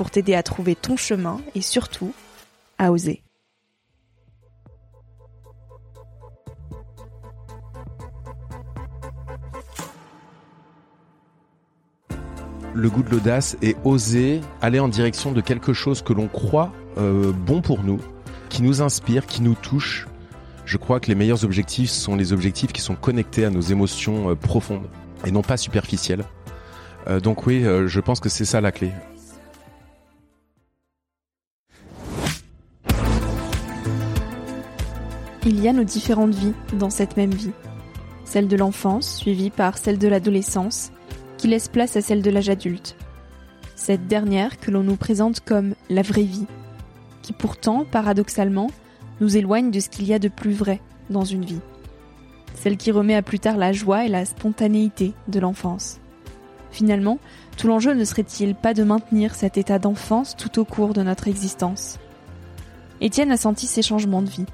pour t'aider à trouver ton chemin et surtout à oser. Le goût de l'audace est oser aller en direction de quelque chose que l'on croit euh, bon pour nous, qui nous inspire, qui nous touche. Je crois que les meilleurs objectifs sont les objectifs qui sont connectés à nos émotions euh, profondes et non pas superficielles. Euh, donc oui, je pense que c'est ça la clé. Il y a nos différentes vies dans cette même vie. Celle de l'enfance, suivie par celle de l'adolescence, qui laisse place à celle de l'âge adulte. Cette dernière que l'on nous présente comme la vraie vie, qui pourtant, paradoxalement, nous éloigne de ce qu'il y a de plus vrai dans une vie. Celle qui remet à plus tard la joie et la spontanéité de l'enfance. Finalement, tout l'enjeu ne serait-il pas de maintenir cet état d'enfance tout au cours de notre existence? Étienne a senti ces changements de vie.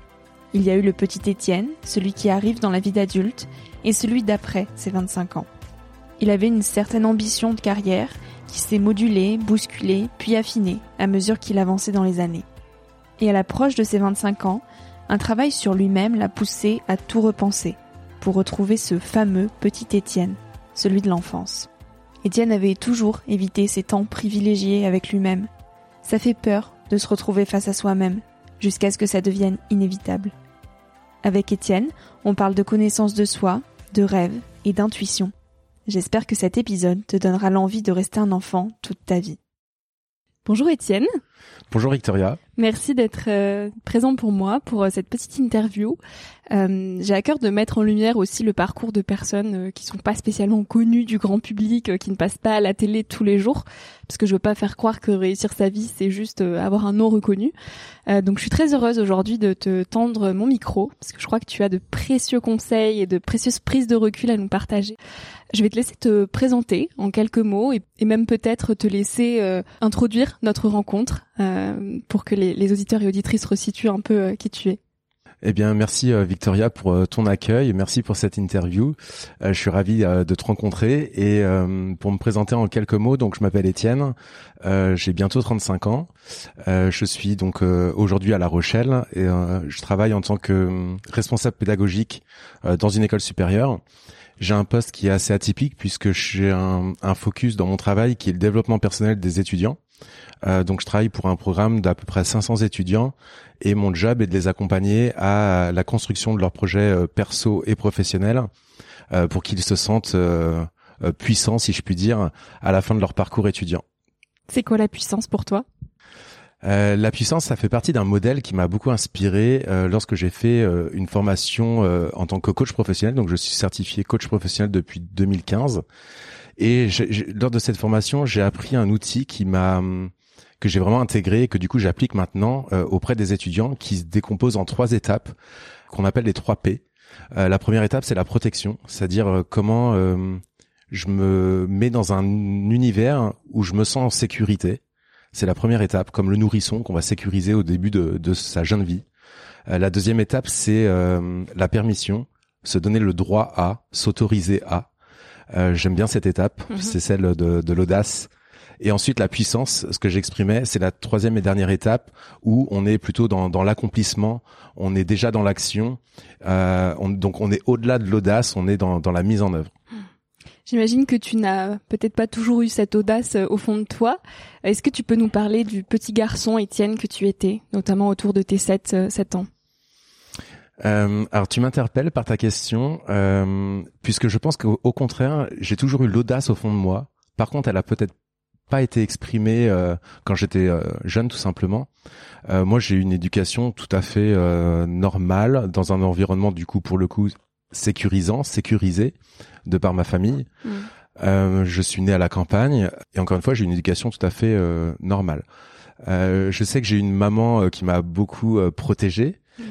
Il y a eu le petit Étienne, celui qui arrive dans la vie d'adulte, et celui d'après ses 25 ans. Il avait une certaine ambition de carrière qui s'est modulée, bousculée, puis affinée à mesure qu'il avançait dans les années. Et à l'approche de ses 25 ans, un travail sur lui-même l'a poussé à tout repenser pour retrouver ce fameux petit Étienne, celui de l'enfance. Étienne avait toujours évité ces temps privilégiés avec lui-même. Ça fait peur de se retrouver face à soi-même, jusqu'à ce que ça devienne inévitable. Avec Étienne, on parle de connaissance de soi, de rêve et d'intuition. J'espère que cet épisode te donnera l'envie de rester un enfant toute ta vie. Bonjour Étienne. Bonjour Victoria. Merci d'être euh, présent pour moi pour euh, cette petite interview. Euh, j'ai à cœur de mettre en lumière aussi le parcours de personnes qui sont pas spécialement connues du grand public, qui ne passent pas à la télé tous les jours, parce que je veux pas faire croire que réussir sa vie c'est juste avoir un nom reconnu. donc je suis très heureuse aujourd'hui de te tendre mon micro, parce que je crois que tu as de précieux conseils et de précieuses prises de recul à nous partager. Je vais te laisser te présenter en quelques mots et, même peut-être te laisser introduire notre rencontre pour que les, auditeurs et auditrices resituent un peu euh, qui tu es. Eh bien, merci euh, Victoria pour euh, ton accueil, merci pour cette interview. je suis ravi de te rencontrer et pour me présenter en quelques mots, donc je m'appelle Étienne, j'ai bientôt 35 ans. je suis donc aujourd'hui à La Rochelle et je travaille en tant que responsable pédagogique dans une école supérieure. J'ai un poste qui est assez atypique puisque j'ai un, un focus dans mon travail qui est le développement personnel des étudiants. Euh, donc je travaille pour un programme d'à peu près 500 étudiants et mon job est de les accompagner à la construction de leurs projets euh, perso et professionnels euh, pour qu'ils se sentent puissants, si je puis dire, à la fin de leur parcours étudiant. C'est quoi la puissance pour toi? Euh, la puissance, ça fait partie d'un modèle qui m'a beaucoup inspiré euh, lorsque j'ai fait euh, une formation en tant que coach professionnel. Donc, je suis certifié coach professionnel depuis 2015. Et lors de cette formation, j'ai appris un outil qui m'a que j'ai vraiment intégré et que du coup j'applique maintenant auprès des étudiants, qui se décompose en trois étapes qu'on appelle les trois P. la première étape, c'est la protection, c'est-à-dire comment je me mets dans un univers où je me sens en sécurité c'est la première étape, comme le nourrisson qu'on va sécuriser au début de, sa jeune vie. Euh, la deuxième étape, c'est euh, la permission, se donner le droit à, s'autoriser à. Euh, j'aime bien cette étape, mhm. c'est celle de, l'audace. Et ensuite, la puissance, ce que j'exprimais, c'est la troisième et dernière étape où on est plutôt dans, l'accomplissement, on est déjà dans l'action, donc on est au-delà de l'audace, on est dans, dans la mise en œuvre. J'imagine que tu n'as peut-être pas toujours eu cette audace euh, au fond de toi. Est-ce que tu peux nous parler du petit garçon Étienne que tu étais, notamment autour de tes 7, 7 euh, ans? Euh, alors tu m'interpelles par ta question, euh, puisque je pense qu'au contraire, j'ai toujours eu l'audace au fond de moi. Par contre, elle a peut-être pas été exprimée quand j'étais jeune, tout simplement. moi, j'ai eu une éducation tout à fait normale dans un environnement du coup, pour le coup, sécurisant, sécurisé de par ma famille. Mm. Euh, je suis né à la campagne et encore une fois, j'ai une éducation tout à fait euh, normale. Euh, je sais que j'ai une maman euh, qui m'a beaucoup euh, protégé mm.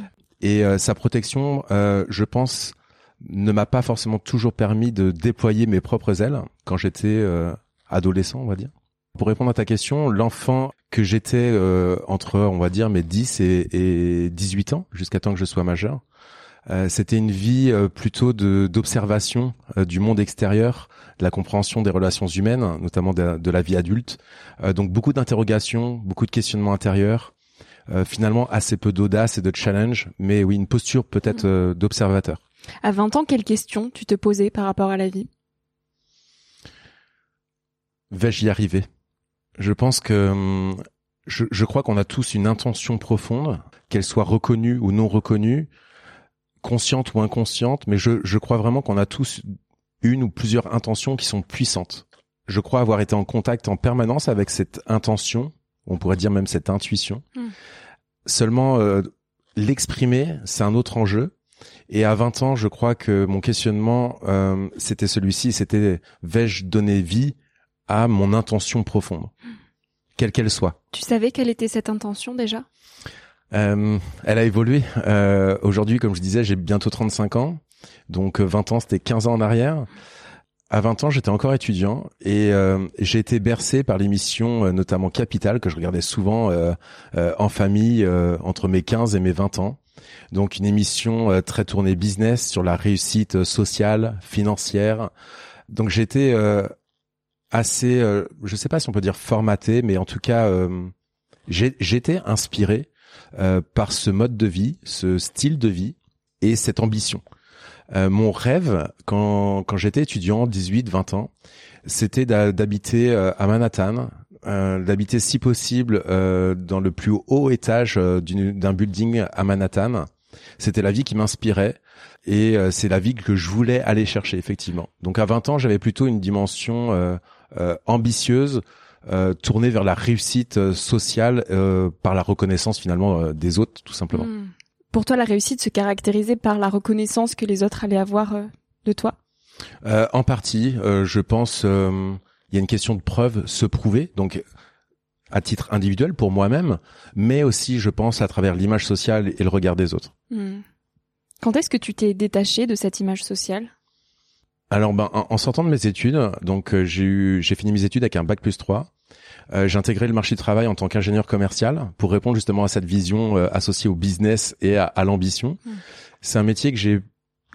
et sa protection, je pense, ne m'a pas forcément toujours permis de déployer mes propres ailes quand j'étais adolescent, on va dire. Pour répondre à ta question, l'enfant que j'étais entre, on va dire, mes 10 et, et 18 ans, jusqu'à temps que je sois majeur, euh, c'était une vie euh, plutôt d'observation euh, du monde extérieur, de la compréhension des relations humaines, notamment de, la vie adulte. donc beaucoup d'interrogations, beaucoup de questionnements intérieurs. finalement assez peu d'audace et de challenge, mais oui une posture peut-être mmh. d'observateur. À 20 ans, quelles questions tu te posais par rapport à la vie? Vais-je y arriver? Je pense que hum, je, je crois qu'on a tous une intention profonde, qu'elle soit reconnue ou non reconnue, consciente ou inconsciente, mais je, je crois vraiment qu'on a tous une ou plusieurs intentions qui sont puissantes. Je crois avoir été en contact en permanence avec cette intention, on pourrait dire même cette intuition. Hmm. Seulement, euh, l'exprimer, c'est un autre enjeu. Et à 20 ans, je crois que mon questionnement, euh, c'était celui-ci, c'était vais-je donner vie à mon intention profonde, hmm. quelle qu'elle soit? Tu savais quelle était cette intention déjà? Euh, elle a évolué. Euh, Aujourd'hui, comme je disais, j'ai bientôt 35 ans. Donc 20 euh, ans, c'était 15 ans en arrière. À 20 ans, j'étais encore étudiant et euh, j'ai été bercé par l'émission, euh, notamment Capital, que je regardais souvent euh, en famille entre mes 15 et mes 20 ans. Donc une émission très tournée business sur la réussite sociale, financière. Donc j'étais assez, je sais pas si on peut dire formaté, mais en tout cas, j'étais inspiré euh, par ce mode de vie, ce style de vie et cette ambition. Euh, mon rêve, quand, quand j'étais étudiant, 18, 20 ans, c'était d'habiter euh, à Manhattan, d'habiter si possible dans le plus haut étage d'un building à Manhattan. C'était la vie qui m'inspirait et c'est la vie que je voulais aller chercher effectivement. Donc à 20 ans, j'avais plutôt une dimension ambitieuse euh, tourner vers la réussite euh, sociale euh, par la reconnaissance finalement des autres, tout simplement. Hmm. Pour toi, la réussite se caractérisait par la reconnaissance que les autres allaient avoir de toi? En partie, je pense. Il y a une question de preuve, se prouver. Donc à titre individuel pour moi-même, mais aussi, je pense, à travers l'image sociale et le regard des autres. Hmm. Quand est-ce que tu t'es détaché de cette image sociale? Alors ben en, sortant de mes études, donc j'ai eu j'ai fini mes études avec un bac plus 3 euh, j'ai intégré le marché du travail en tant qu'ingénieur commercial pour répondre justement à cette vision euh, associée au business et à, l'ambition. Hmm. C'est un métier que j'ai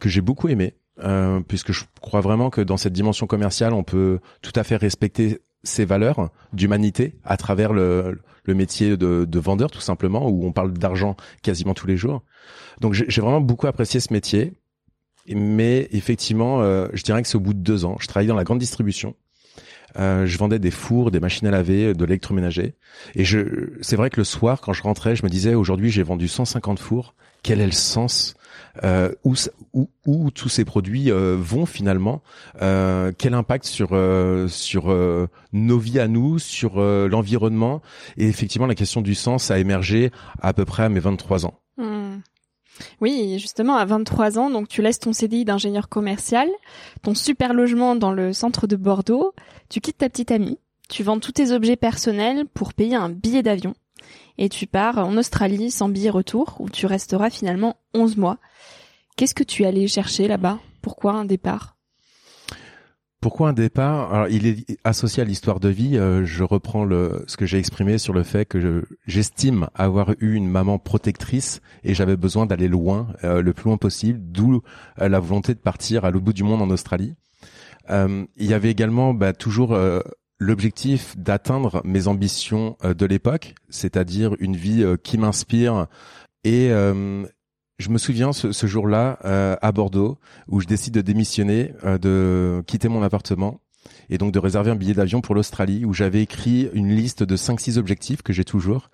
que j'ai beaucoup aimé euh, puisque je crois vraiment que dans cette dimension commerciale, on peut tout à fait respecter ses valeurs d'humanité à travers le, le métier de, de, vendeur tout simplement où on parle d'argent quasiment tous les jours. Donc j'ai vraiment beaucoup apprécié ce métier. Mais effectivement, euh, je dirais que c'est au bout de deux ans. Je travaillais dans la grande distribution euh, je vendais des fours, des machines à laver, de l'électroménager. Et je, c'est vrai que le soir, quand je rentrais, je me disais aujourd'hui j'ai vendu 150 fours. Quel est le sens euh, où, où, où, tous ces produits euh, vont finalement, euh, quel impact sur euh, sur euh, nos vies à nous, sur l'environnement? Et effectivement la question du sens a émergé à peu près à mes 23 ans. Oui, justement, à 23 ans, donc tu laisses ton CDI d'ingénieur commercial, ton super logement dans le centre de Bordeaux, tu quittes ta petite amie, tu vends tous tes objets personnels pour payer un billet d'avion et tu pars en Australie sans billet retour où tu resteras finalement 11 mois. Qu'est-ce que tu allais chercher là-bas? Pourquoi un départ? Pourquoi un départ? Alors, il est associé à l'histoire de vie. Euh, je reprends le, ce que j'ai exprimé sur le fait que j'estime avoir eu une maman protectrice et j'avais besoin d'aller loin, euh, le plus loin possible, d'où euh, la volonté de partir à l'autre bout du monde en Australie. il y avait également bah, toujours l'objectif d'atteindre mes ambitions de l'époque, c'est-à-dire une vie qui m'inspire. Et je me souviens ce, jour-là à Bordeaux où je décide de démissionner, de quitter mon appartement et donc de réserver un billet d'avion pour l'Australie où j'avais écrit une liste de 5-6 objectifs que j'ai toujours,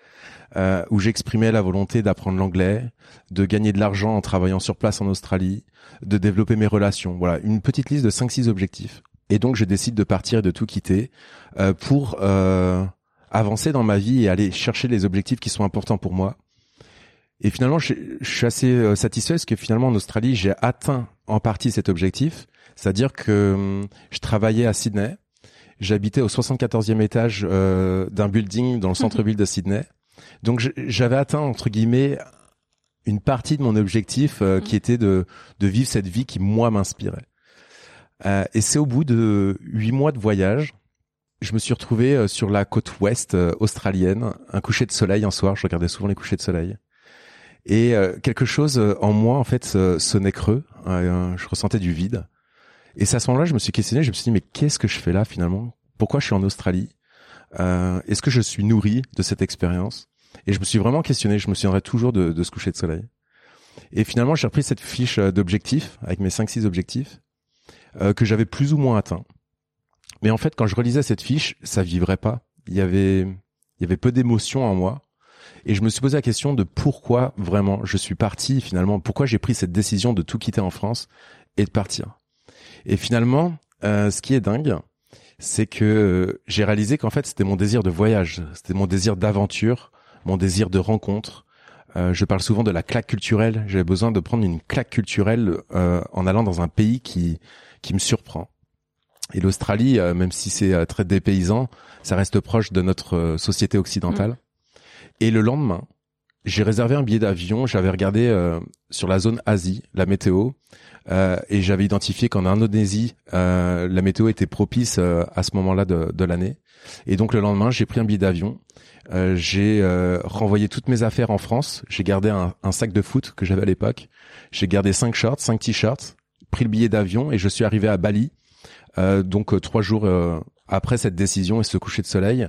où j'exprimais la volonté d'apprendre l'anglais, de gagner de l'argent en travaillant sur place en Australie, de développer mes relations. Voilà, une petite liste de 5-6 objectifs. Et donc je décide de partir et de tout quitter euh, pour euh, avancer dans ma vie et aller chercher les objectifs qui sont importants pour moi. Et finalement, je, suis assez euh, satisfait parce que finalement en Australie, j'ai atteint en partie cet objectif. C'est-à-dire que hum, je travaillais à Sydney, j'habitais au 74e étage d'un building dans le centre-ville de Sydney. Donc j'avais atteint entre guillemets une partie de mon objectif qui mmh. était de, de vivre cette vie qui moi m'inspirait. Euh, et c'est au bout de huit mois de voyage, je me suis retrouvé euh, sur la côte ouest euh, australienne, un coucher de soleil un soir. Je regardais souvent les couchers de soleil. Et quelque chose en moi, en fait, sonnait creux. je ressentais du vide. Et c'est à ce moment-là, je me suis questionné. Je me suis dit, mais qu'est-ce que je fais là finalement? Pourquoi je suis en Australie? Est-ce que je suis nourri de cette expérience? Et je me suis vraiment questionné. Je me souviendrai toujours de, de ce coucher de soleil. Et finalement, j'ai repris cette fiche d'objectifs avec mes 5-6 objectifs. Euh, que j'avais plus ou moins atteint. Mais en fait, quand je relisais cette fiche, ça vivrait pas. Il y avait, il y avait peu d'émotions en moi. Et je me suis posé la question de pourquoi vraiment je suis parti finalement, pourquoi j'ai pris cette décision de tout quitter en France et de partir. Et finalement, euh, ce qui est dingue, c'est que j'ai réalisé qu'en fait c'était mon désir de voyage, c'était mon désir d'aventure, mon désir de rencontre. Euh, je parle souvent de la claque culturelle. J'avais besoin de prendre une claque culturelle euh, en allant dans un pays qui qui me surprend. Et l'Australie, euh, même si c'est euh, très dépaysant, ça reste proche de notre euh, société occidentale. Et le lendemain, j'ai réservé un billet d'avion. J'avais regardé sur la zone Asie la météo et j'avais identifié qu'en Indonésie, la météo était propice à ce moment-là de, de l'année. Et donc le lendemain, j'ai pris un billet d'avion. j'ai renvoyé toutes mes affaires en France. J'ai gardé un, un, sac de foot que j'avais à l'époque. J'ai gardé cinq shorts, cinq t-shirts pris le billet d'avion et je suis arrivé à Bali. Euh, donc euh, trois jours euh, après cette décision et ce coucher de soleil.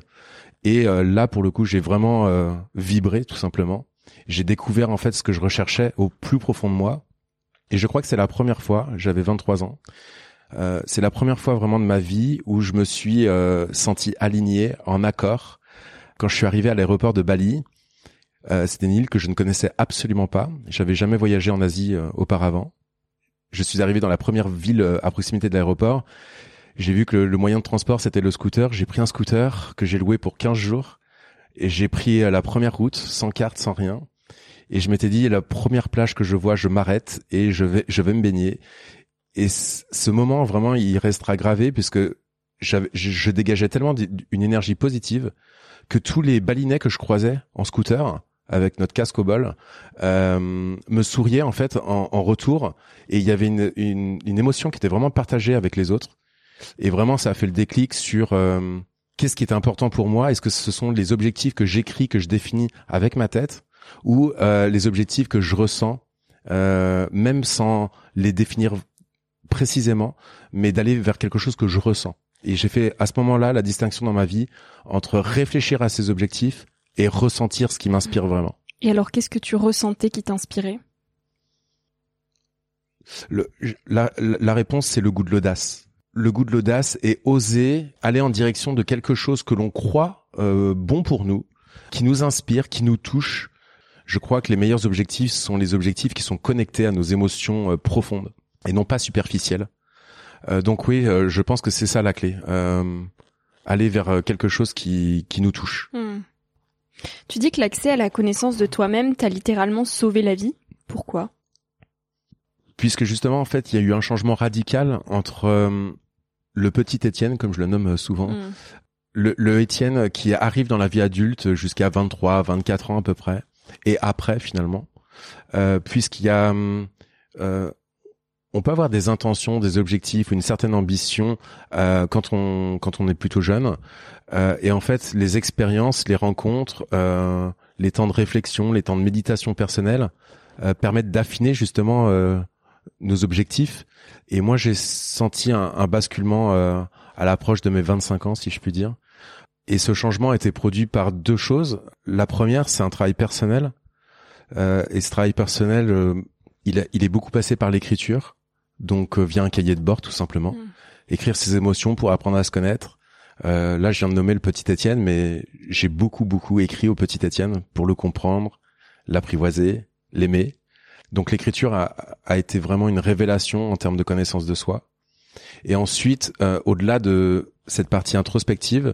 Et là, pour le coup, j'ai vraiment vibré tout simplement. J'ai découvert en fait ce que je recherchais au plus profond de moi. Et je crois que c'est la première fois, j'avais 23 ans, euh, c'est la première fois vraiment de ma vie où je me suis euh, senti aligné, en accord. Quand je suis arrivé à l'aéroport de Bali, euh, c'était une île que je ne connaissais absolument pas. J'avais jamais voyagé en Asie auparavant je suis arrivé dans la première ville euh, à proximité de l'aéroport. J'ai vu que le, moyen de transport c'était le scooter. J'ai pris un scooter que j'ai loué pour 15 jours et j'ai pris euh, la première route sans carte, sans rien. Et je m'étais dit la première plage que je vois, je m'arrête et je vais je vais me baigner. Et ce moment vraiment il restera gravé puisque je, je dégageais tellement une énergie positive que tous les balinais que je croisais en scooter avec notre casque au bol, euh, me souriait en fait en, en retour et il y avait une, une, une, émotion qui était vraiment partagée avec les autres et vraiment ça a fait le déclic sur euh, qu'est-ce qui est important pour moi? Est-ce que ce sont les objectifs que j'écris que je définis avec ma tête? Ou euh, les objectifs que je ressens euh, même sans les définir précisément mais d'aller vers quelque chose que je ressens et j'ai fait à ce moment-là la distinction dans ma vie entre réfléchir à ces objectifs et ressentir ce qui m'inspire vraiment. Et alors, qu'est-ce que tu ressentais qui t'inspirait? Le, la, la réponse, c'est le goût de l'audace. Le goût de l'audace est oser aller en direction de quelque chose que l'on croit euh, bon pour nous, qui nous inspire, qui nous touche. je crois que les meilleurs objectifs sont les objectifs qui sont connectés à nos émotions euh, profondes et non pas superficielles. Euh, donc oui, euh, je pense que c'est ça la clé. aller vers quelque chose qui, qui nous touche. Hmm. Tu dis que l'accès à la connaissance de toi-même t'a littéralement sauvé la vie. Pourquoi? Puisque justement, en fait, il y a eu un changement radical entre le petit Étienne, comme je le nomme souvent, le, le Étienne qui arrive dans la vie adulte jusqu'à 23, 24 ans à peu près, et après finalement, euh, puisqu'il y a, euh, on peut avoir des intentions, des objectifs, une certaine ambition euh, quand on quand on est plutôt jeune, euh, et en fait les expériences, les rencontres, euh, les temps de réflexion, les temps de méditation personnelle euh, permettent d'affiner justement nos objectifs. Et moi j'ai senti un, un basculement à l'approche de mes 25 ans, si je puis dire, et ce changement a été produit par deux choses. La première, c'est un travail personnel. Euh, et ce travail personnel, euh, il, il, est beaucoup passé par l'écriture, donc euh, via un cahier de bord tout simplement. Mm. Écrire ses émotions pour apprendre à se connaître. Euh, là, je viens de nommer le petit Étienne, mais j'ai beaucoup beaucoup écrit au petit Étienne pour le comprendre, l'apprivoiser, l'aimer. Donc l'écriture a, a, été vraiment une révélation en termes de connaissance de soi. Et ensuite, euh, au-delà de cette partie introspective,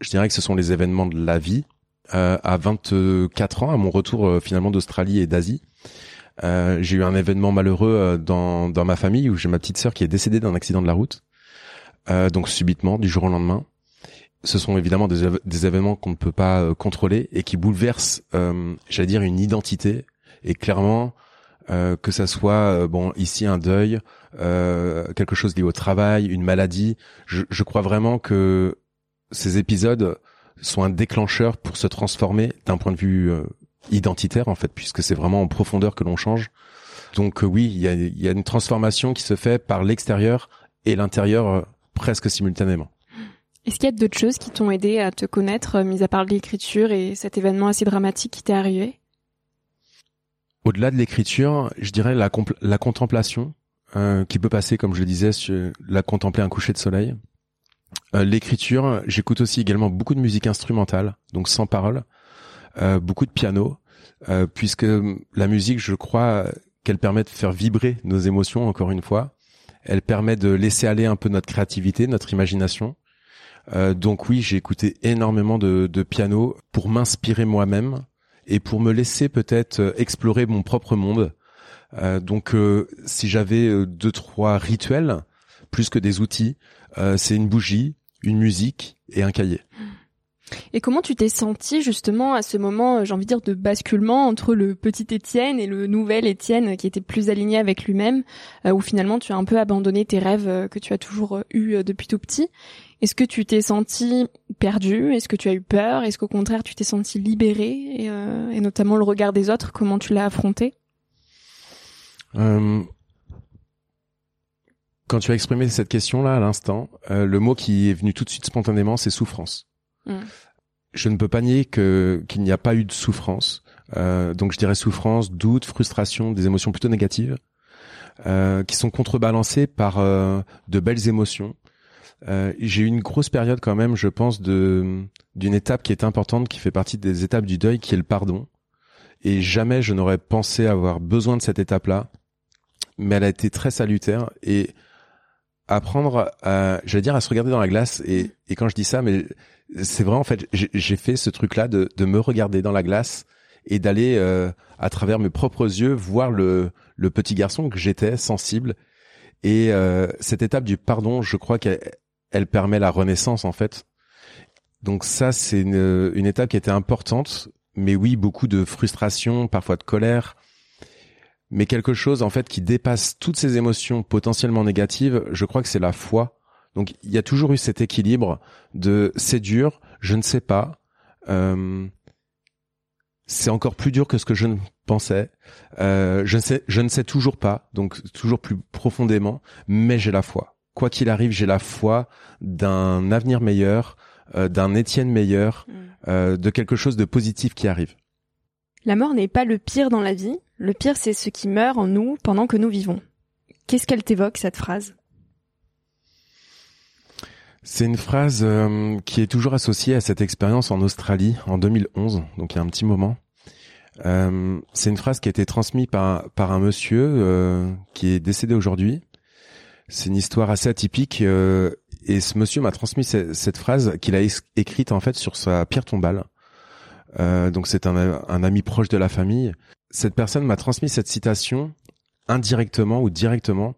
je dirais que ce sont les événements de la vie. Euh, à 24 ans, à mon retour euh, finalement d'Australie et d'Asie, euh, j'ai eu un événement malheureux euh, dans, dans ma famille où j'ai ma petite sœur qui est décédée d'un accident de la route, euh, donc subitement, du jour au lendemain. Ce sont évidemment des, des événements qu'on ne peut pas contrôler et qui bouleversent, j'allais dire, une identité. Et clairement, que ça soit bon ici un deuil, quelque chose lié au travail, une maladie, je, je crois vraiment que ces épisodes sont un déclencheur pour se transformer d'un point de vue euh, identitaire en fait, puisque c'est vraiment en profondeur que l'on change. Donc euh, oui, il y a, y a, une transformation qui se fait par l'extérieur et l'intérieur euh, presque simultanément. Est-ce qu'il y a d'autres choses qui t'ont aidé à te connaître, mis à part l'écriture et cet événement assez dramatique qui t'est arrivé? Au-delà de l'écriture, je dirais la, la contemplation, qui peut passer, comme je le disais, la contempler un coucher de soleil. Euh, l'écriture, j'écoute aussi également beaucoup de musique instrumentale, donc sans parole, euh, beaucoup de piano, euh, puisque la musique, je crois qu'elle permet de faire vibrer nos émotions, encore une fois. Elle permet de laisser aller un peu notre créativité, notre imagination. donc oui, j'ai écouté énormément de, de piano pour m'inspirer moi-même et pour me laisser peut-être explorer mon propre monde. donc si j'avais deux trois rituels plus que des outils, euh, c'est une bougie, une musique et un cahier. Et comment tu t'es senti justement à ce moment, euh, j'ai envie de dire, de basculement entre le petit Étienne et le nouvel Étienne qui était plus aligné avec lui-même, euh, où finalement tu as un peu abandonné tes rêves que tu as toujours eu depuis tout petit? Est-ce que tu t'es senti perdu? Est-ce que tu as eu peur? Est-ce qu'au contraire tu t'es senti libéré? Et, et, notamment le regard des autres Comment tu l'as affronté? Quand tu as exprimé cette question-là à l'instant, euh, le mot qui est venu tout de suite spontanément, c'est souffrance. Mm. Je ne peux pas nier que qu'il n'y a pas eu de souffrance. Euh, donc je dirais souffrance, doute, frustration, des émotions plutôt négatives, euh, qui sont contrebalancées par de belles émotions. J'ai eu une grosse période quand même, je pense, de d'une étape qui est importante, qui fait partie des étapes du deuil, qui est le pardon. Et jamais je n'aurais pensé avoir besoin de cette étape-là, mais elle a été très salutaire et apprendre à, j'allais dire, à se regarder dans la glace. Et, et quand je dis ça, mais c'est vrai en fait, j'ai fait ce truc-là de, de me regarder dans la glace et d'aller euh, à travers mes propres yeux voir le, le petit garçon que j'étais, sensible. Et euh, cette étape du pardon, je crois qu'elle elle permet la renaissance en fait. Donc ça, c'est une, une étape qui était importante. Mais oui, beaucoup de frustration, parfois de colère, mais quelque chose en fait qui dépasse toutes ces émotions potentiellement négatives, je crois que c'est la foi. Donc il y a toujours eu cet équilibre de c'est dur, je ne sais pas, euh, c'est encore plus dur que ce que je ne pensais, euh, je ne sais, je ne sais toujours pas, donc toujours plus profondément, mais j'ai la foi. Quoi qu'il arrive, j'ai la foi d'un avenir meilleur, euh, d'un Étienne meilleur, mm. euh, de quelque chose de positif qui arrive. La mort n'est pas le pire dans la vie, le pire c'est ce qui meurt en nous pendant que nous vivons. Qu'est-ce qu'elle t'évoque cette phrase? C'est une phrase euh, qui est toujours associée à cette expérience en Australie en 2011, donc il y a un petit moment. Euh, c'est une phrase qui a été transmise par, par un monsieur euh, qui est décédé aujourd'hui. C'est une histoire assez atypique euh, et ce monsieur m'a transmis cette, phrase qu'il a écrite en fait sur sa pierre tombale. donc c'est un, ami proche de la famille. Cette personne m'a transmis cette citation indirectement ou directement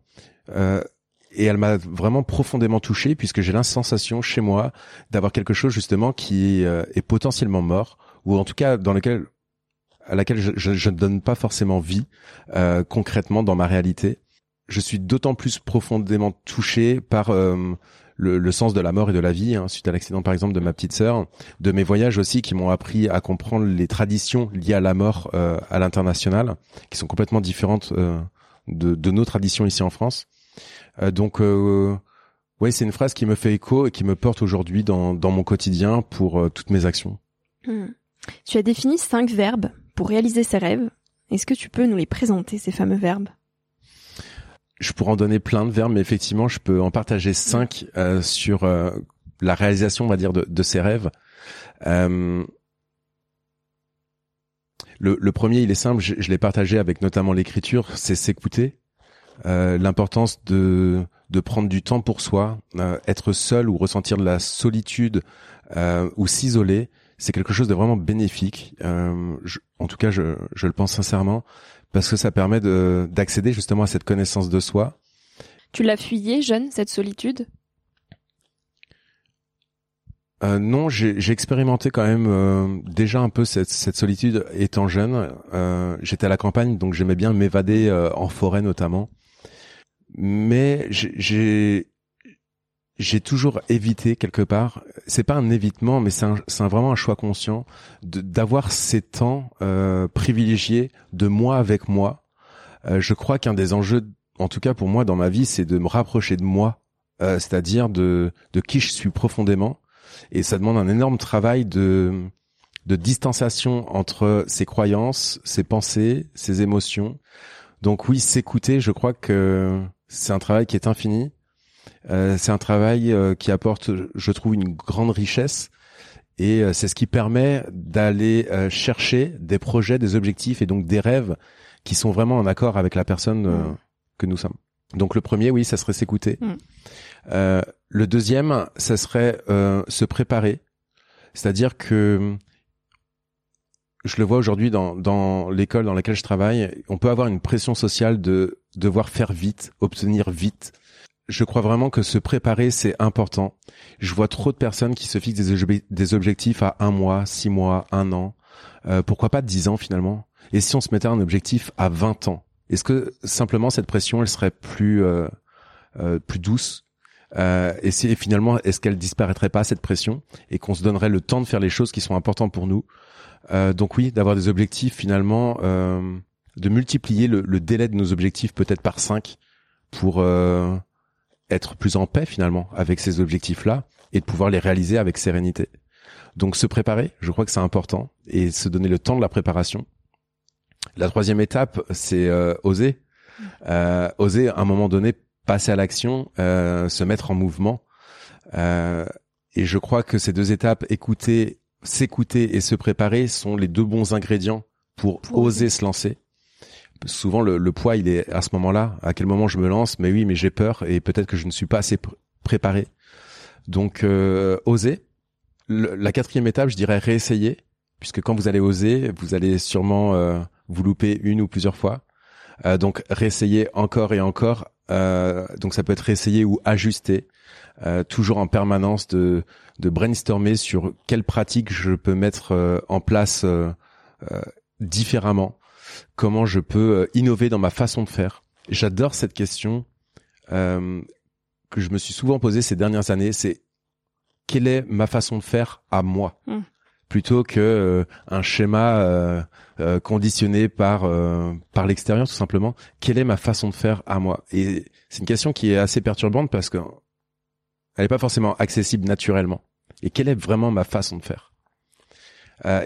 et elle m'a vraiment profondément touché puisque j'ai la sensation chez moi d'avoir quelque chose justement qui est potentiellement mort ou en tout cas dans lequel à laquelle je, je, ne donne pas forcément vie euh, concrètement dans ma réalité. Je suis d'autant plus profondément touché par euh, le, sens de la mort et de la vie, hein, suite à l'accident par exemple de ma petite sœur, de mes voyages aussi qui m'ont appris à comprendre les traditions liées à la mort euh, à l'international, qui sont complètement différentes euh, de, nos traditions ici en France. Donc oui, c'est une phrase qui me fait écho et qui me porte aujourd'hui dans, dans mon quotidien pour toutes mes actions. Hmm. Tu as défini cinq verbes pour réaliser ses rêves. Est-ce que tu peux nous les présenter, ces fameux verbes? Je pourrais en donner plein de verbes, mais effectivement, je peux en partager cinq euh, sur euh, la réalisation, on va dire, de, de ces rêves. Euh, le, le, premier, il est simple, je, je l'ai partagé avec notamment l'écriture, c'est s'écouter. Euh, l'importance de, de prendre du temps pour soi, euh, être seul ou ressentir de la solitude euh, ou s'isoler, c'est quelque chose de vraiment bénéfique. Euh, en tout cas, je, je, le pense sincèrement parce que ça permet de d'accéder justement à cette connaissance de soi. Tu l'as fuyé jeune cette solitude? Euh, non, j'ai expérimenté quand même euh, déjà un peu cette, cette, solitude étant jeune. Euh, J'étais à la campagne, donc j'aimais bien m'évader euh, en forêt notamment. Mais j'ai j'ai toujours évité quelque part. C'est pas un évitement, mais c'est vraiment un choix conscient d'avoir ces temps euh, privilégiés de moi avec moi. Euh, je crois qu'un des enjeux, en tout cas pour moi dans ma vie, c'est de me rapprocher de moi, euh, c'est-à-dire de de qui je suis profondément. Et ça demande un énorme travail de de distanciation entre ses croyances, ses pensées, ses émotions. Donc oui, s'écouter, je crois que c'est un travail qui est infini c'est un travail euh, qui apporte, je trouve, une grande richesse. Et euh, c'est ce qui permet d'aller chercher des projets, des objectifs et donc des rêves qui sont vraiment en accord avec la personne mm. que nous sommes. Donc le premier, oui, ça serait s'écouter. Mm. le deuxième, ça serait se préparer. C'est-à-dire que je le vois aujourd'hui dans, dans l'école dans laquelle je travaille, on peut avoir une pression sociale de devoir faire vite, obtenir vite, je crois vraiment que se préparer, c'est important. Je vois trop de personnes qui se fixent des, objectifs à un mois, six mois, un an. Euh, pourquoi pas dix ans finalement Et si on se mettait un objectif à 20 ans Est-ce que simplement cette pression, elle serait plus euh, euh, plus douce et, si, finalement, est-ce qu'elle disparaîtrait pas cette pression et qu'on se donnerait le temps de faire les choses qui sont importantes pour nous? Donc oui, d'avoir des objectifs finalement, de multiplier le, le, délai de nos objectifs peut-être par cinq pour être plus en paix finalement avec ces objectifs-là et de pouvoir les réaliser avec sérénité. Donc se préparer, je crois que c'est important et se donner le temps de la préparation. La troisième étape, c'est euh, oser, euh, oser à un moment donné passer à l'action, euh, se mettre en mouvement. Euh, et je crois que ces deux étapes, écouter, s'écouter et se préparer, sont les deux bons ingrédients pour, pour oser se lancer souvent le, poids il est à ce moment-là. À quel moment je me lance? Mais oui, mais j'ai peur et peut-être que je ne suis pas assez préparé. Donc euh, oser. la quatrième étape, je dirais réessayer, puisque quand vous allez oser, vous allez sûrement euh, vous louper une ou plusieurs fois. Euh, donc réessayer encore et encore. donc ça peut être réessayer ou ajuster. toujours en permanence de, de brainstormer sur quelles pratiques je peux mettre en place différemment comment je peux euh, innover dans ma façon de faire. J'adore cette question euh, que je me suis souvent posée ces dernières années. C'est quelle est ma façon de faire à moi, hmm. plutôt que euh, un schéma conditionné par par l'extérieur tout simplement. Quelle est ma façon de faire à moi? Et c'est une question qui est assez perturbante parce que elle n'est pas forcément accessible naturellement. Et quelle est vraiment ma façon de faire?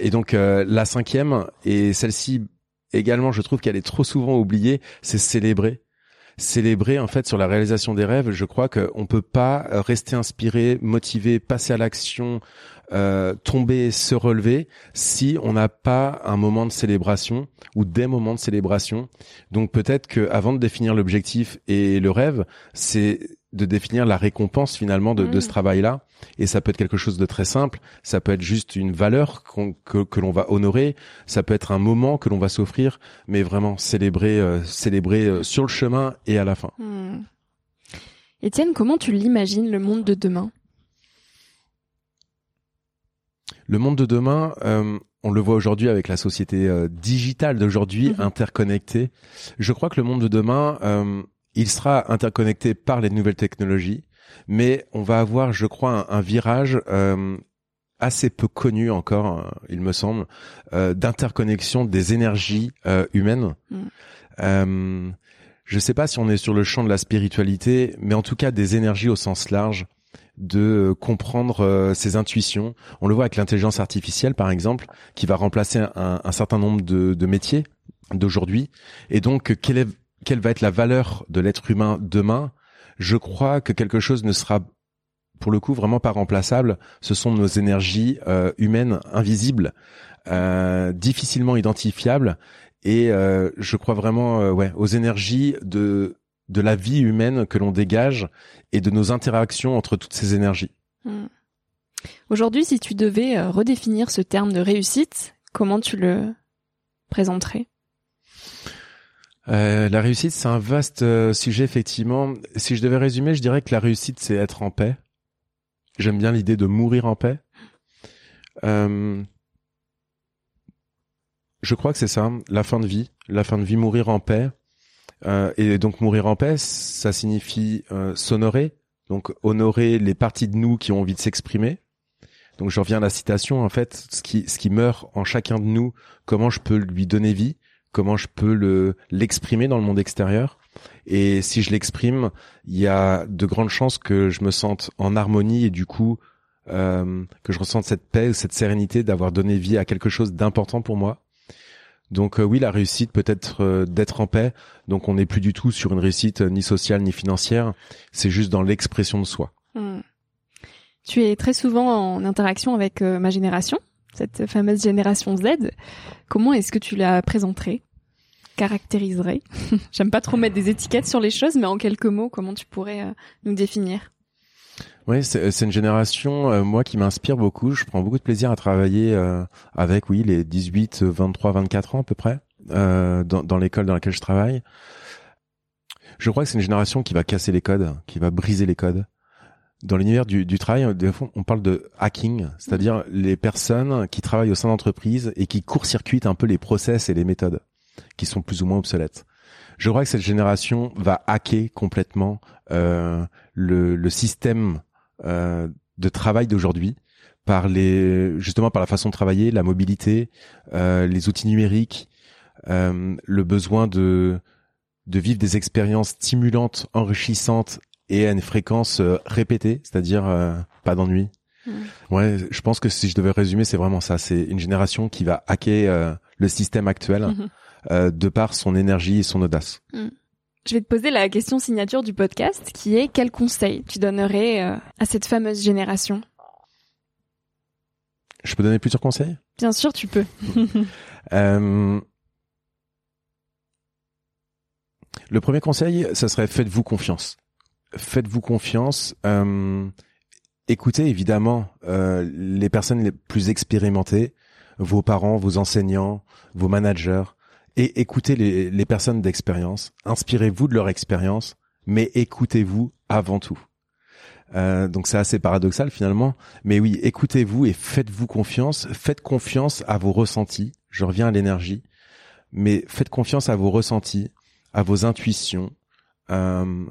Et donc la cinquième et celle-ci également, je trouve qu'elle est trop souvent oubliée, c'est célébrer. célébrer en fait sur la réalisation des rêves. Je crois qu'on peut pas rester inspiré, motivé, passer à l'action, euh, tomber, se relever si on n'a pas un moment de célébration ou des moments de célébration. Donc peut-être que avant de définir l'objectif et le rêve, c'est de définir la récompense finalement de, ce mmh. travail-là. Et ça peut être quelque chose de très simple. Ça peut être juste une valeur que, que l'on va honorer. Ça peut être un moment que l'on va s'offrir, mais vraiment célébrer, euh, célébrer euh, sur le chemin et à la fin. Mmh. Étienne, comment tu l'imagines le monde de demain? Le monde de demain, euh, on le voit aujourd'hui avec la société digitale d'aujourd'hui, mmh. interconnectée. Je crois que le monde de demain, il sera interconnecté par les nouvelles technologies, mais on va avoir, je crois, un, virage euh, assez peu connu encore, euh, il me semble, euh, d'interconnexion des énergies humaines. Mm. je ne sais pas si on est sur le champ de la spiritualité, mais en tout cas des énergies au sens large de comprendre ses intuitions. On le voit avec l'intelligence artificielle, par exemple, qui va remplacer un, un certain nombre de, de métiers d'aujourd'hui. Et donc, quel est quelle va être la valeur de l'être humain demain, je crois que quelque chose ne sera pour le coup vraiment pas remplaçable. Ce sont nos énergies euh, humaines invisibles, euh, difficilement identifiables, et euh, je crois vraiment aux énergies de de la vie humaine que l'on dégage et de nos interactions entre toutes ces énergies. Hmm. Aujourd'hui, si tu devais redéfinir ce terme de réussite, comment tu le présenterais? Euh, la réussite, c'est un vaste euh, sujet, effectivement. Si je devais résumer, je dirais que la réussite, c'est être en paix. J'aime bien l'idée de mourir en paix. Euh, je crois que c'est ça, la fin de vie. La fin de vie, mourir en paix. et donc mourir en paix, ça signifie s'honorer. Donc honorer les parties de nous qui ont envie de s'exprimer. Donc je reviens à la citation, en fait, qui, ce qui meurt en chacun de nous, comment je peux lui donner vie comment je peux le l'exprimer dans le monde extérieur. Et si je l'exprime, il y a de grandes chances que je me sente en harmonie et du coup euh, que je ressente cette paix, cette sérénité d'avoir donné vie à quelque chose d'important pour moi. Donc euh, oui, la réussite peut être euh, d'être en paix. Donc on n'est plus du tout sur une réussite ni sociale ni financière. C'est juste dans l'expression de soi. Hmm. Tu es très souvent en interaction avec ma génération, cette fameuse génération Z. Comment est-ce que tu la présenterais Caractériserais J'aime pas trop mettre des étiquettes sur les choses, mais en quelques mots, comment tu pourrais euh, nous définir oui, c'est une génération, euh, moi, qui m'inspire beaucoup. Je prends beaucoup de plaisir à travailler euh, avec, oui, les 18, 23, 24 ans à peu près, dans l'école dans laquelle je travaille. Je crois que c'est une génération qui va casser les codes, qui va briser les codes dans l'univers du, du travail, on parle de hacking, c'est-à-dire les personnes qui travaillent au sein d'entreprises et qui court-circuitent un peu les process et les méthodes qui sont plus ou moins obsolètes. Je crois que cette génération va hacker complètement euh, le, le, système euh, de travail d'aujourd'hui par les justement par la façon de travailler, la mobilité, euh, les outils numériques, euh, le besoin de de vivre des expériences stimulantes, enrichissantes et à une fréquence euh, répétée, c'est-à-dire euh, pas d'ennui. Hmm. Ouais, je pense que si je devais résumer, c'est vraiment ça. C'est une génération qui va hacker euh, le système actuel hmm. de par son énergie et son audace. Hmm. Je vais te poser la question signature du podcast, qui est quel conseil tu donnerais à cette fameuse génération? Je peux donner plusieurs conseils? Bien sûr, tu peux. le premier conseil, ça serait faites-vous confiance faites-vous confiance. Euh, écoutez évidemment euh, les personnes les plus expérimentées, vos parents, vos enseignants, vos managers, et écoutez les, les personnes d'expérience. Inspirez-vous de leur expérience, mais écoutez-vous avant tout. Euh, donc c'est assez paradoxal finalement, mais oui, écoutez-vous et faites-vous confiance. Faites confiance à vos ressentis. Je reviens à l'énergie, mais faites confiance à vos ressentis, à vos intuitions. Euh,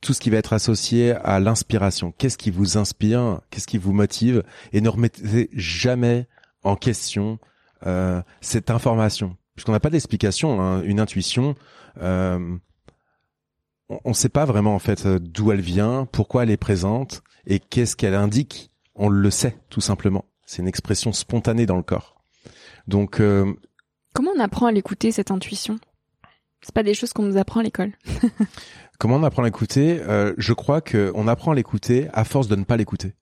tout ce qui va être associé à l'inspiration. Qu'est-ce qui vous inspire Qu'est-ce qui vous motive Et ne remettez jamais en question euh, cette information, puisqu'on n'a pas d'explication. Hein. Une intuition, euh, on ne sait pas vraiment en fait d'où elle vient, pourquoi elle est présente et qu'est-ce qu'elle indique. On le sait tout simplement. C'est une expression spontanée dans le corps. Donc, euh, comment on apprend à l'écouter cette intuition? C'est pas des choses qu'on nous apprend à l'école. Comment on apprend à l'écouter? Euh, Je crois qu'on apprend à l'écouter à force de ne pas l'écouter.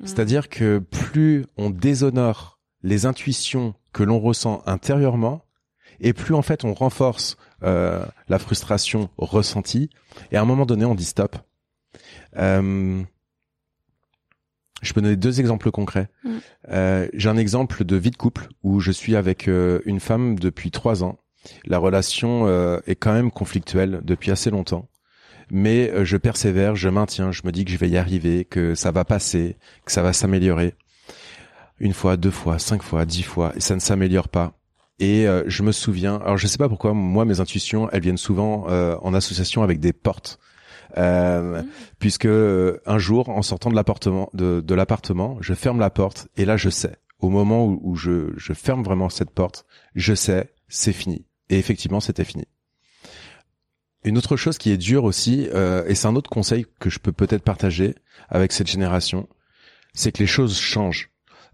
Hmm. C'est-à-dire que plus on déshonore les intuitions que l'on ressent intérieurement, et plus en fait on renforce euh, la frustration ressentie, et à un moment donné on dit stop. Euh, je peux donner deux exemples concrets. Mm. Euh, J'ai un exemple de vie de couple où je suis avec une femme depuis trois ans. La relation euh, est quand même conflictuelle depuis assez longtemps. Mais euh, je persévère, je maintiens, je me dis que je vais y arriver, que ça va passer, que ça va s'améliorer. Une fois, deux fois, cinq fois, dix fois, et ça ne s'améliore pas. Et je me souviens, alors je sais pas pourquoi, moi mes intuitions, elles viennent souvent en association avec des portes. Euh, puisque euh, un jour, en sortant de l'appartement, de, de l'appartement, je ferme la porte et là, je sais, au moment où, où je, je ferme vraiment cette porte, je sais, c'est fini. Et effectivement, c'était fini. Une autre chose qui est dure aussi, euh, et c'est un autre conseil que je peux peut-être partager avec cette génération, c'est que les choses changent.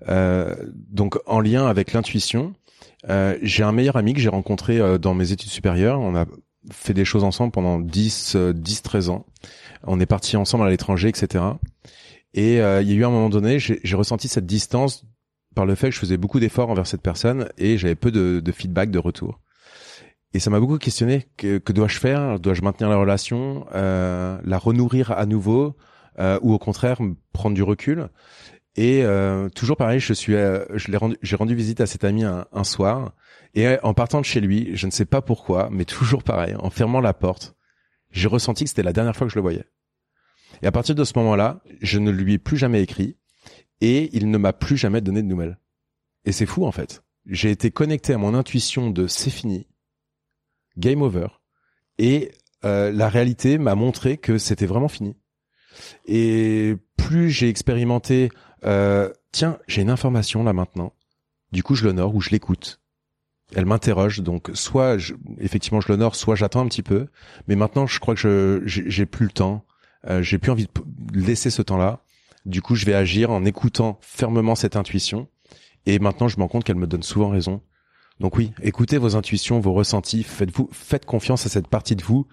Euh, donc en lien avec l'intuition, euh, j'ai un meilleur ami que j'ai rencontré dans mes études supérieures. On a fait des choses ensemble pendant 10, 10, 13 ans. On est partis ensemble à l'étranger, etc. Et il y a eu un moment donné, j'ai ressenti cette distance par le fait que je faisais beaucoup d'efforts envers cette personne et j'avais peu de, feedback, de retour. Et ça m'a beaucoup questionné. Que, que dois-je faire? Dois-je maintenir la relation, euh, la renourrir à nouveau, euh, ou au contraire prendre du recul? Et euh, toujours pareil, je suis, euh, je l'ai rendu, j'ai rendu visite à cet ami un, un soir et en partant de chez lui, je ne sais pas pourquoi, mais toujours pareil, en fermant la porte, j'ai ressenti que c'était la dernière fois que je le voyais. Et à partir de ce moment-là, je ne lui ai plus jamais écrit et il ne m'a plus jamais donné de nouvelles. Et c'est fou en fait. J'ai été connecté à mon intuition de c'est fini, game over, et euh, la réalité m'a montré que c'était vraiment fini. Et plus j'ai expérimenté, euh, tiens, j'ai une information là maintenant, du coup je l'honore ou je l'écoute elle m'interroge. Donc soit je, effectivement je l'honore, soit j'attends un petit peu. Mais maintenant, je crois que je j'ai plus le temps. Euh, j'ai plus envie de laisser ce temps-là. Du coup, je vais agir en écoutant fermement cette intuition. Et maintenant, je me rends compte qu'elle me donne souvent raison. Donc oui, écoutez vos intuitions, vos ressentis. Faites-vous, faites confiance à cette partie de vous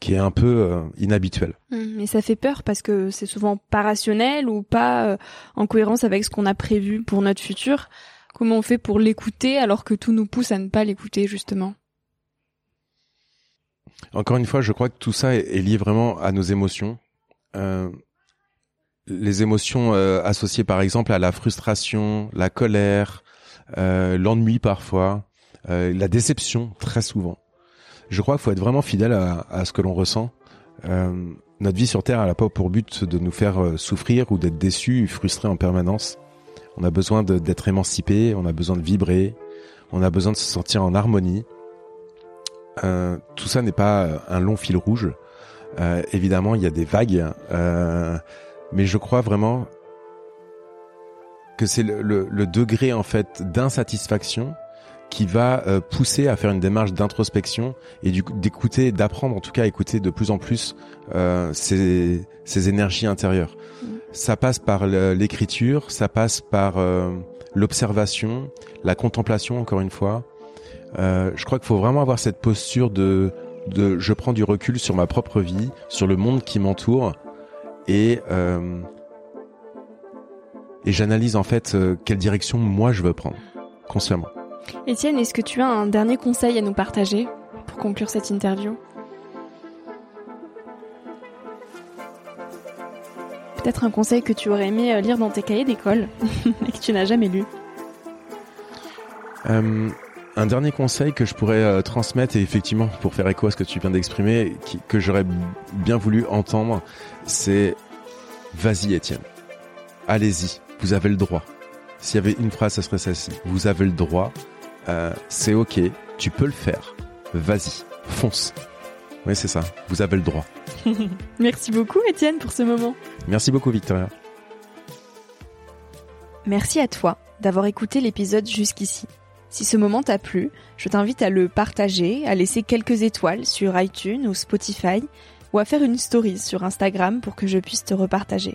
qui est un peu euh, inhabituelle. Hum, mais ça fait peur parce que c'est souvent pas rationnel ou pas euh, en cohérence avec ce qu'on a prévu pour notre futur. Comment on fait pour l'écouter alors que tout nous pousse à ne pas l'écouter justement? Encore une fois, je crois que tout ça est, lié vraiment à nos émotions. Euh, les émotions associées par exemple à la frustration, la colère, l'ennui parfois, la déception très souvent. Je crois qu'il faut être vraiment fidèle à, ce que l'on ressent. notre vie sur Terre n'a pas pour but de nous faire souffrir ou d'être déçus, frustrés en permanence. On a besoin d'être émancipé, on a besoin de vibrer, on a besoin de se sentir en harmonie. Euh, tout ça n'est pas euh, un long fil rouge. Euh, évidemment, il y a des vagues, mais je crois vraiment que c'est le, degré en fait d'insatisfaction qui va pousser à faire une démarche d'introspection et d'écouter, d'apprendre en tout cas à écouter de plus en plus ces, ces énergies intérieures. Mmh ça passe par l'écriture, ça passe par euh, l'observation, la contemplation encore une fois. Euh, je crois qu'il faut vraiment avoir cette posture de, de je prends du recul sur ma propre vie, sur le monde qui m'entoure et euh, et j'analyse en fait euh, quelle direction moi je veux prendre consciemment. Étienne, est-ce que tu as un dernier conseil à nous partager pour conclure cette interview? Peut-être un conseil que tu aurais aimé euh, lire dans tes cahiers d'école et que tu n'as jamais lu. Euh, un dernier conseil que je pourrais euh, transmettre, et effectivement pour faire écho à ce que tu viens d'exprimer, que j'aurais bien voulu entendre, c'est vas-y Étienne, allez-y, vous avez le droit. S'il y avait une phrase, ce serait celle-ci. Vous avez le droit, c'est ok, tu peux le faire, vas-y, fonce. Oui, c'est ça, vous avez le droit. Merci beaucoup Étienne pour ce moment. Merci beaucoup Victoria. Merci à toi d'avoir écouté l'épisode jusqu'ici. Si ce moment t'a plu, je t'invite à le partager, à laisser quelques étoiles sur iTunes ou Spotify, ou à faire une story sur Instagram pour que je puisse te repartager.